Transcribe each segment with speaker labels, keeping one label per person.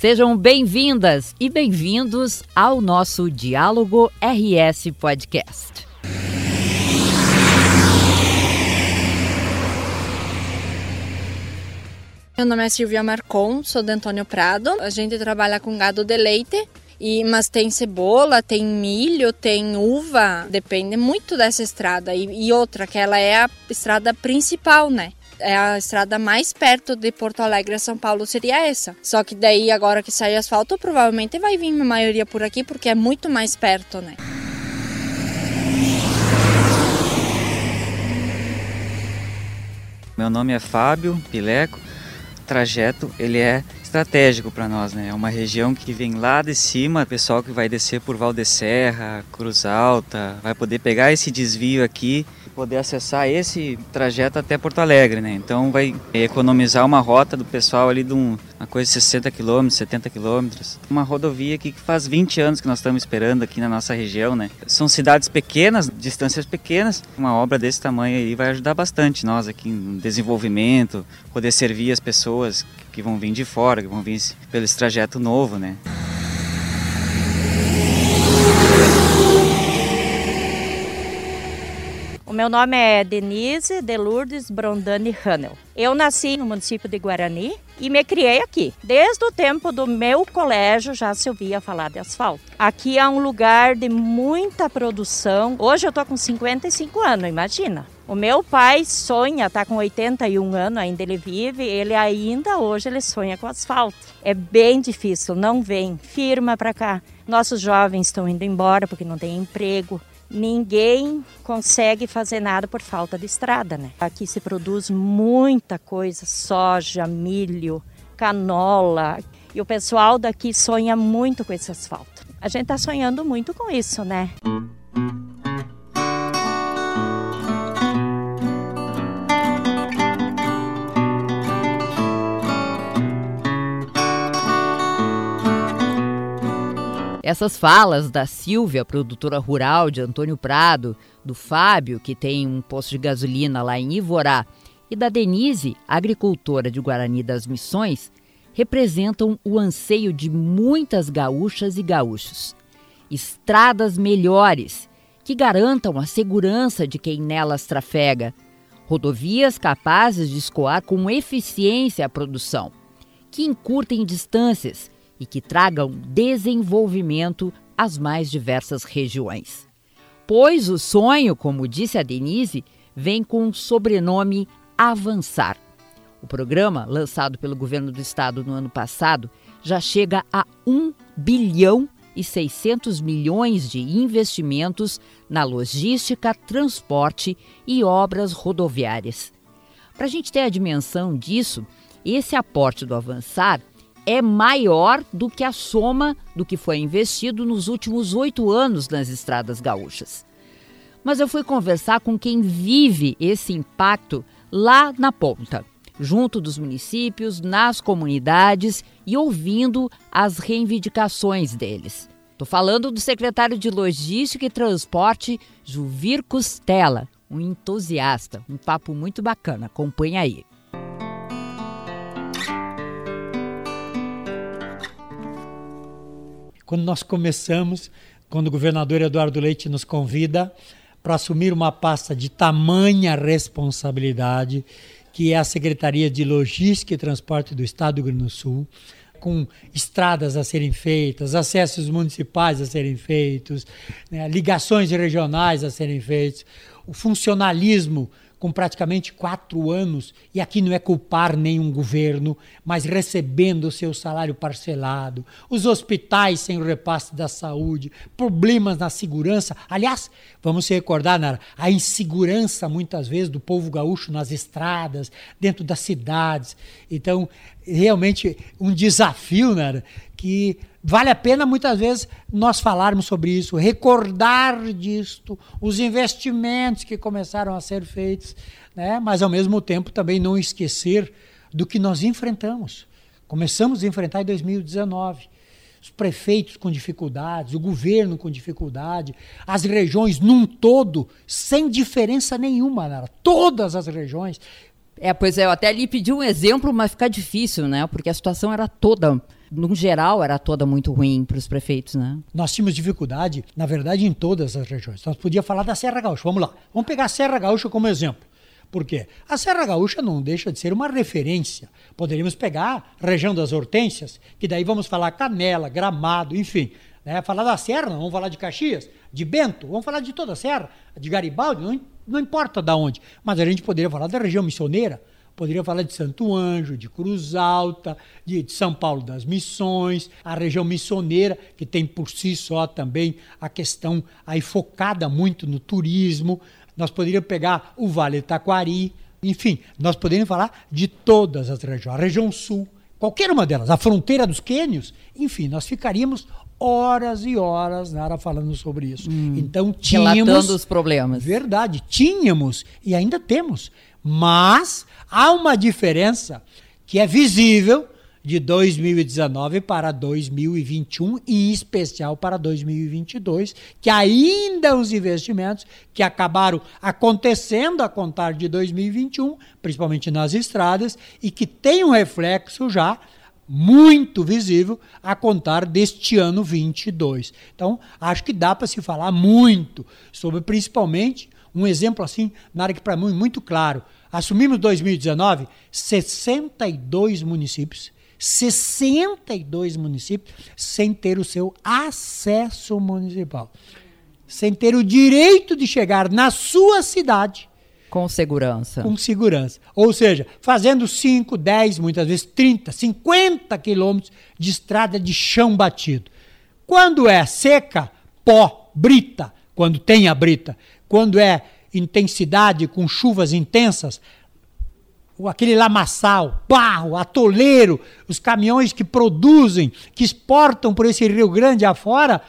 Speaker 1: Sejam bem-vindas e bem-vindos ao nosso Diálogo RS Podcast.
Speaker 2: Meu nome é Silvia Marcon, sou de Antônio Prado. A gente trabalha com gado de leite, e, mas tem cebola, tem milho, tem uva, depende muito dessa estrada. E, e outra, que ela é a estrada principal, né? É a estrada mais perto de Porto Alegre a São Paulo seria essa. Só que daí agora que sai asfalto, provavelmente vai vir a maioria por aqui porque é muito mais perto, né?
Speaker 3: Meu nome é Fábio Pileco. O trajeto ele é estratégico para nós, né? É uma região que vem lá de cima, pessoal que vai descer por Valdeserra, Cruz Alta, vai poder pegar esse desvio aqui poder acessar esse trajeto até Porto Alegre, né? Então vai economizar uma rota do pessoal ali de um, uma coisa de 60 quilômetros, 70 quilômetros. Uma rodovia que faz 20 anos que nós estamos esperando aqui na nossa região, né? São cidades pequenas, distâncias pequenas. Uma obra desse tamanho aí vai ajudar bastante nós aqui no desenvolvimento, poder servir as pessoas que vão vir de fora, que vão vir pelo trajeto novo, né?
Speaker 4: Meu nome é Denise de Lourdes Brondani Hanel. Eu nasci no município de Guarani e me criei aqui. Desde o tempo do meu colégio já se ouvia falar de asfalto. Aqui é um lugar de muita produção. Hoje eu tô com 55 anos, imagina. O meu pai sonha, tá com 81 anos, ainda ele vive, ele ainda hoje ele sonha com asfalto. É bem difícil, não vem, firma para cá. Nossos jovens estão indo embora porque não tem emprego ninguém consegue fazer nada por falta de estrada, né? Aqui se produz muita coisa, soja, milho, canola, e o pessoal daqui sonha muito com esse asfalto. A gente está sonhando muito com isso, né?
Speaker 1: Essas falas da Silvia, produtora rural de Antônio Prado, do Fábio, que tem um posto de gasolina lá em Ivorá, e da Denise, agricultora de Guarani das Missões, representam o anseio de muitas gaúchas e gaúchos. Estradas melhores, que garantam a segurança de quem nelas trafega. Rodovias capazes de escoar com eficiência a produção, que encurtem distâncias e que tragam desenvolvimento às mais diversas regiões. Pois o sonho, como disse a Denise, vem com o sobrenome Avançar. O programa, lançado pelo governo do estado no ano passado, já chega a 1 bilhão e 600 milhões de investimentos na logística, transporte e obras rodoviárias. Para a gente ter a dimensão disso, esse aporte do Avançar é maior do que a soma do que foi investido nos últimos oito anos nas estradas gaúchas. Mas eu fui conversar com quem vive esse impacto lá na ponta, junto dos municípios, nas comunidades e ouvindo as reivindicações deles. Estou falando do secretário de Logística e Transporte, Juvir Costela, um entusiasta. Um papo muito bacana. Acompanhe aí.
Speaker 5: Quando nós começamos, quando o governador Eduardo Leite nos convida para assumir uma pasta de tamanha responsabilidade, que é a Secretaria de Logística e Transporte do Estado do Rio Grande do Sul, com estradas a serem feitas, acessos municipais a serem feitos, né, ligações regionais a serem feitos, o funcionalismo com praticamente quatro anos, e aqui não é culpar nenhum governo, mas recebendo o seu salário parcelado, os hospitais sem o repasse da saúde, problemas na segurança. Aliás, vamos se recordar, Nara, a insegurança muitas vezes do povo gaúcho nas estradas, dentro das cidades. Então, realmente um desafio, Nara, que vale a pena muitas vezes nós falarmos sobre isso, recordar disto, os investimentos que começaram a ser feitos, né? mas ao mesmo tempo também não esquecer do que nós enfrentamos. Começamos a enfrentar em 2019 os prefeitos com dificuldades, o governo com dificuldade, as regiões num todo, sem diferença nenhuma, todas as regiões
Speaker 1: É, pois é, eu até lhe pedi um exemplo, mas fica difícil, né? Porque a situação era toda no geral, era toda muito ruim para os prefeitos, né?
Speaker 5: Nós tínhamos dificuldade, na verdade, em todas as regiões. Nós podíamos falar da Serra Gaúcha. Vamos lá. Vamos pegar a Serra Gaúcha como exemplo. Por quê? A Serra Gaúcha não deixa de ser uma referência. Poderíamos pegar a região das hortênsias, que daí vamos falar Canela, Gramado, enfim. Né? Falar da Serra, vamos falar de Caxias, de Bento, vamos falar de toda a Serra, de Garibaldi, não, não importa de onde. Mas a gente poderia falar da região missioneira, poderia falar de Santo Anjo, de Cruz Alta, de, de, São Paulo das Missões, a região missioneira, que tem por si só também a questão aí focada muito no turismo, nós poderíamos pegar o Vale Taquari, enfim, nós poderíamos falar de todas as regiões, a região sul, qualquer uma delas, a fronteira dos quênios, enfim, nós ficaríamos horas e horas Nara falando sobre isso. Hum, então tínhamos
Speaker 1: relatando os problemas.
Speaker 5: Verdade, tínhamos e ainda temos, mas há uma diferença que é visível de 2019 para 2021 e em especial para 2022, que ainda os investimentos que acabaram acontecendo a contar de 2021, principalmente nas estradas, e que tem um reflexo já muito visível a contar deste ano 22. Então, acho que dá para se falar muito sobre principalmente um exemplo assim, na área que para mim é muito claro. Assumimos 2019 62 municípios 62 municípios sem ter o seu acesso municipal, sem ter o direito de chegar na sua cidade.
Speaker 1: Com segurança.
Speaker 5: Com segurança. Ou seja, fazendo 5, 10, muitas vezes 30, 50 quilômetros de estrada de chão batido. Quando é seca, pó, brita, quando tem a brita. Quando é intensidade, com chuvas intensas, aquele lamaçal, barro, atoleiro, os caminhões que produzem, que exportam por esse Rio Grande afora,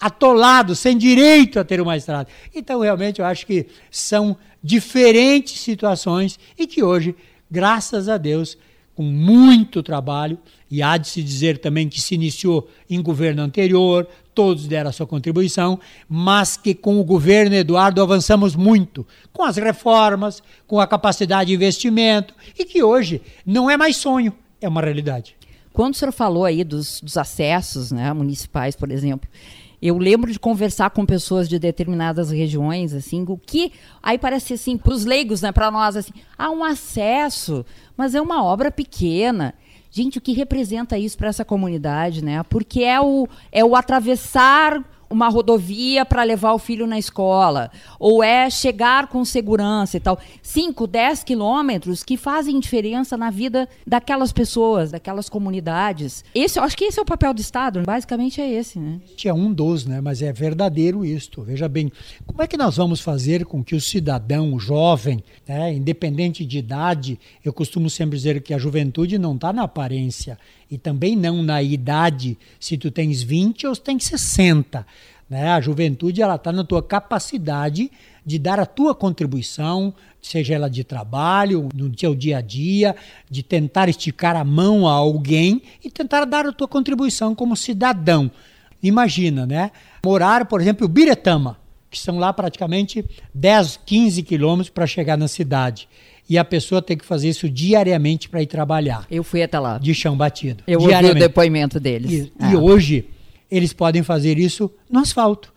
Speaker 5: atolados, sem direito a ter uma estrada. Então, realmente, eu acho que são diferentes situações e que hoje, graças a Deus, com muito trabalho, e há de se dizer também que se iniciou em governo anterior, todos deram a sua contribuição, mas que com o governo Eduardo avançamos muito, com as reformas, com a capacidade de investimento, e que hoje não é mais sonho, é uma realidade.
Speaker 1: Quando o senhor falou aí dos, dos acessos né, municipais, por exemplo, eu lembro de conversar com pessoas de determinadas regiões, assim, o que aí parece assim, para os leigos, né, para nós, assim, há um acesso, mas é uma obra pequena. Gente, o que representa isso para essa comunidade, né? Porque é o, é o atravessar uma rodovia para levar o filho na escola, ou é chegar com segurança e tal. 5, 10 quilômetros que fazem diferença na vida daquelas pessoas, daquelas comunidades. Esse, eu acho que esse é o papel do Estado, basicamente é esse, né?
Speaker 5: É um dos, né? Mas é verdadeiro isto. Veja bem, como é que nós vamos fazer com que o cidadão, o jovem, né, independente de idade, eu costumo sempre dizer que a juventude não está na aparência, e também não na idade, se tu tens 20 ou se tens 60. Né? A juventude ela está na tua capacidade de dar a tua contribuição, seja ela de trabalho, no teu dia a dia, de tentar esticar a mão a alguém e tentar dar a tua contribuição como cidadão. Imagina, né? Morar, por exemplo, em Biretama, que são lá praticamente 10, 15 quilômetros para chegar na cidade e a pessoa tem que fazer isso diariamente para ir trabalhar.
Speaker 1: Eu fui até lá.
Speaker 5: De chão batido.
Speaker 1: Eu ouvi o depoimento deles.
Speaker 5: E, ah. e hoje eles podem fazer isso no asfalto,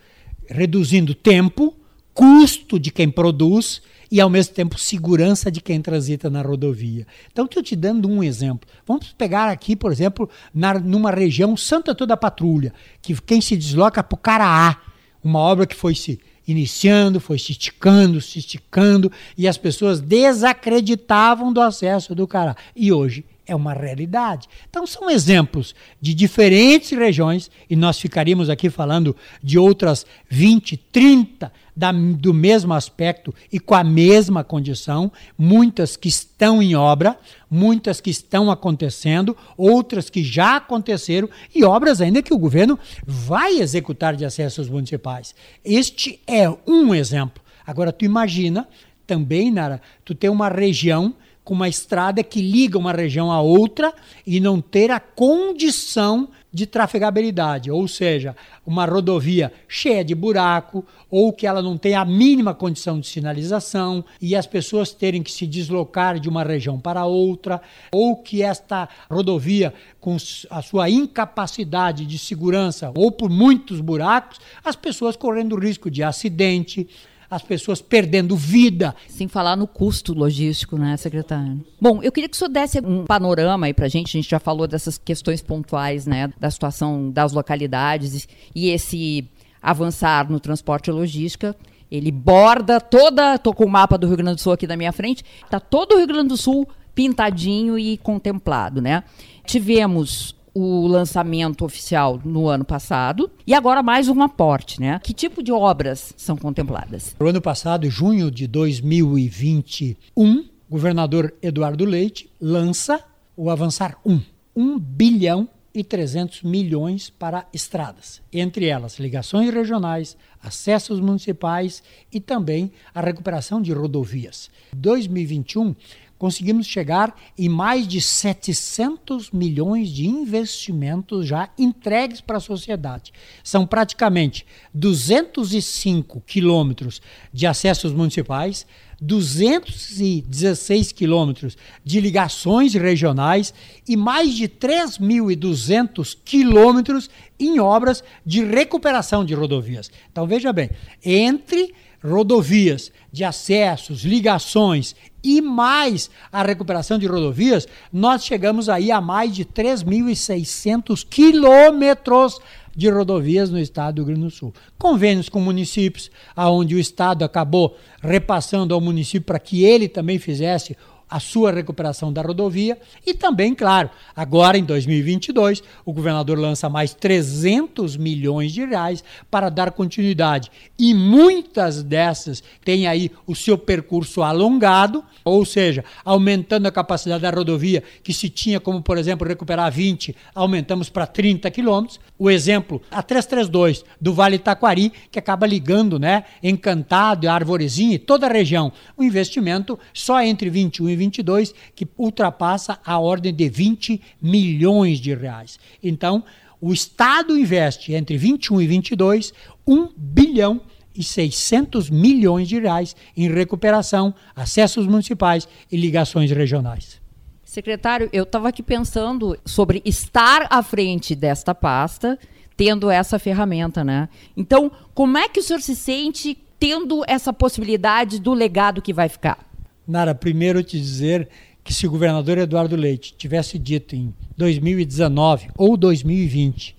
Speaker 5: reduzindo tempo, custo de quem produz e ao mesmo tempo segurança de quem transita na rodovia. Então estou te dando um exemplo. Vamos pegar aqui, por exemplo, na, numa região Santa Toda Patrulha, que quem se desloca para o Caraá, uma obra que foi se iniciando, foi se esticando, se esticando, e as pessoas desacreditavam do acesso do Cará. E hoje é uma realidade. Então são exemplos de diferentes regiões, e nós ficaríamos aqui falando de outras 20, 30 da, do mesmo aspecto e com a mesma condição, muitas que estão em obra, muitas que estão acontecendo, outras que já aconteceram e obras ainda que o governo vai executar de acessos municipais. Este é um exemplo. Agora tu imagina também, Nara, tu ter uma região com uma estrada que liga uma região a outra e não ter a condição de trafegabilidade, ou seja, uma rodovia cheia de buraco ou que ela não tem a mínima condição de sinalização e as pessoas terem que se deslocar de uma região para outra, ou que esta rodovia com a sua incapacidade de segurança ou por muitos buracos, as pessoas correndo risco de acidente, as pessoas perdendo vida.
Speaker 1: Sem falar no custo logístico, né, secretário? Bom, eu queria que o senhor desse um panorama aí para a gente. A gente já falou dessas questões pontuais, né, da situação das localidades e esse avançar no transporte e logística. Ele borda toda. Estou com o mapa do Rio Grande do Sul aqui na minha frente. Está todo o Rio Grande do Sul pintadinho e contemplado, né? Tivemos o lançamento oficial no ano passado e agora mais um aporte, né? Que tipo de obras são contempladas?
Speaker 5: No ano passado, junho de 2021, o governador Eduardo Leite lança o Avançar 1, 1 bilhão e 300 milhões para estradas, entre elas ligações regionais, acessos municipais e também a recuperação de rodovias. 2021 conseguimos chegar em mais de 700 milhões de investimentos já entregues para a sociedade. São praticamente 205 quilômetros de acessos municipais, 216 quilômetros de ligações regionais e mais de 3.200 quilômetros em obras de recuperação de rodovias. Então veja bem, entre rodovias, de acessos, ligações e mais a recuperação de rodovias, nós chegamos aí a mais de 3.600 quilômetros de rodovias no estado do Rio Grande do Sul. Convênios com municípios, aonde o estado acabou repassando ao município para que ele também fizesse a sua recuperação da rodovia e também, claro, agora em 2022, o governador lança mais 300 milhões de reais para dar continuidade. E muitas dessas têm aí o seu percurso alongado, ou seja, aumentando a capacidade da rodovia, que se tinha como, por exemplo, recuperar 20, aumentamos para 30 quilômetros. O exemplo, a 332 do Vale Taquari, que acaba ligando, né, Encantado, Arvorezinha e toda a região. Um investimento só entre 21 e 2022 que ultrapassa a ordem de 20 milhões de reais. Então, o Estado investe entre 21 e 22 1 bilhão e 600 milhões de reais em recuperação, acessos municipais e ligações regionais.
Speaker 1: Secretário, eu estava aqui pensando sobre estar à frente desta pasta, tendo essa ferramenta, né? Então, como é que o senhor se sente tendo essa possibilidade do legado que vai ficar?
Speaker 5: Nara, primeiro te dizer que se o governador Eduardo Leite tivesse dito em 2019 ou 2020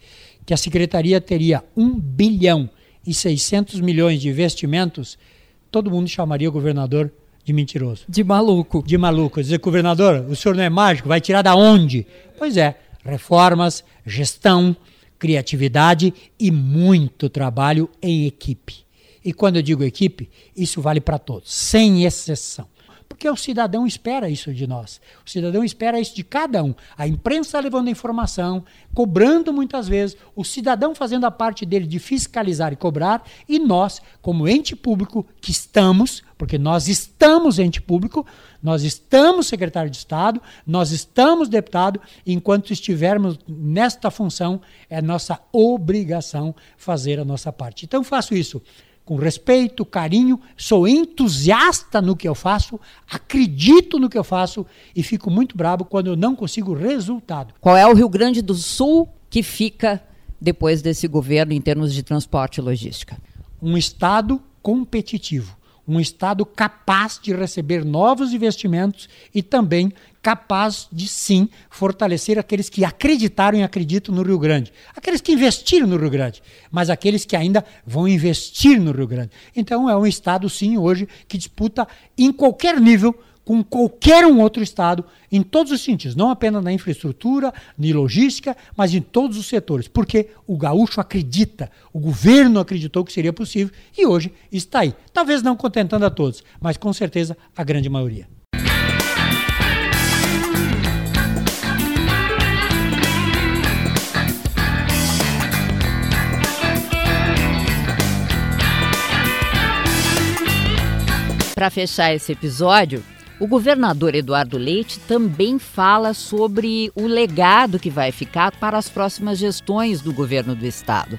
Speaker 5: que a secretaria teria 1 bilhão e 600 milhões de investimentos, todo mundo chamaria o governador de mentiroso.
Speaker 1: De maluco.
Speaker 5: De maluco. Dizer, governador, o senhor não é mágico, vai tirar da onde? Pois é, reformas, gestão, criatividade e muito trabalho em equipe. E quando eu digo equipe, isso vale para todos, sem exceção. Porque o cidadão espera isso de nós. O cidadão espera isso de cada um. A imprensa levando a informação, cobrando muitas vezes, o cidadão fazendo a parte dele de fiscalizar e cobrar, e nós, como ente público que estamos, porque nós estamos ente público, nós estamos secretário de Estado, nós estamos deputado, enquanto estivermos nesta função, é nossa obrigação fazer a nossa parte. Então faço isso com respeito, carinho, sou entusiasta no que eu faço, acredito no que eu faço e fico muito bravo quando eu não consigo resultado.
Speaker 1: Qual é o Rio Grande do Sul que fica depois desse governo em termos de transporte e logística?
Speaker 5: Um estado competitivo um Estado capaz de receber novos investimentos e também capaz de sim fortalecer aqueles que acreditaram e acreditam no Rio Grande, aqueles que investiram no Rio Grande, mas aqueles que ainda vão investir no Rio Grande. Então é um Estado sim hoje que disputa em qualquer nível com qualquer um outro estado em todos os sentidos, não apenas na infraestrutura, na logística, mas em todos os setores, porque o gaúcho acredita, o governo acreditou que seria possível e hoje está aí. Talvez não contentando a todos, mas com certeza a grande maioria.
Speaker 1: Para fechar esse episódio, O governador Eduardo Leite também fala sobre o legado que vai ficar para as próximas gestões do governo do estado.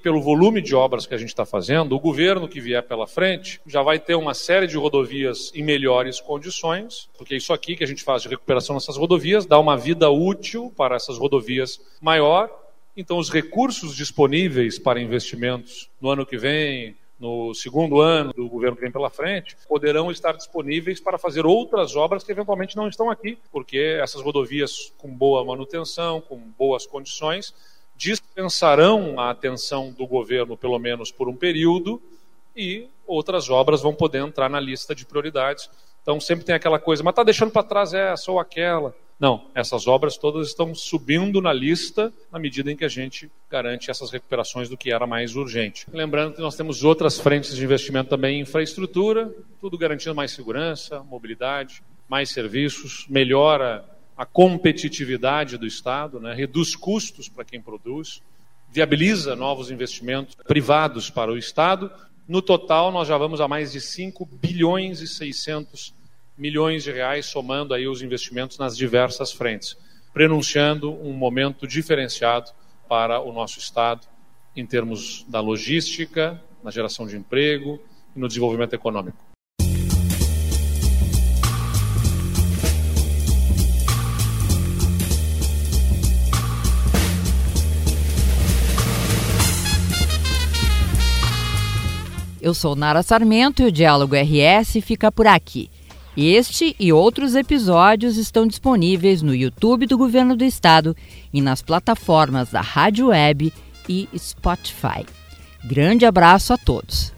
Speaker 6: pelo volume de obras que a gente está fazendo, o governo que vier pela frente já vai ter uma série de rodovias em melhores condições, porque isso aqui que a gente faz de recuperação nessas rodovias dá uma vida útil para essas rodovias maior. Então, os recursos disponíveis para investimentos no ano que vem, no segundo ano do governo que vem pela frente, poderão estar disponíveis para fazer outras obras que eventualmente não estão aqui, porque essas rodovias com boa manutenção, com boas condições, dispensarão a atenção do governo, pelo menos por um período, e outras obras vão poder entrar na lista de prioridades. Então sempre tem aquela coisa, mas está deixando para trás essa ou aquela. Não, essas obras todas estão subindo na lista na medida em que a gente garante essas recuperações do que era mais urgente. Lembrando que nós temos outras frentes de investimento também em infraestrutura, tudo garantindo mais segurança, mobilidade, mais serviços, melhora a competitividade do Estado, né? reduz custos para quem produz, viabiliza novos investimentos privados para o Estado. No total, nós já vamos a mais de 5 bilhões e 600 milhões de reais, somando aí os investimentos nas diversas frentes, prenunciando um momento diferenciado para o nosso Estado em termos da logística, na geração de emprego e no desenvolvimento econômico.
Speaker 1: Eu sou Nara Sarmento e o Diálogo RS fica por aqui. Este e outros episódios estão disponíveis no YouTube do Governo do Estado e nas plataformas da Rádio Web e Spotify. Grande abraço a todos.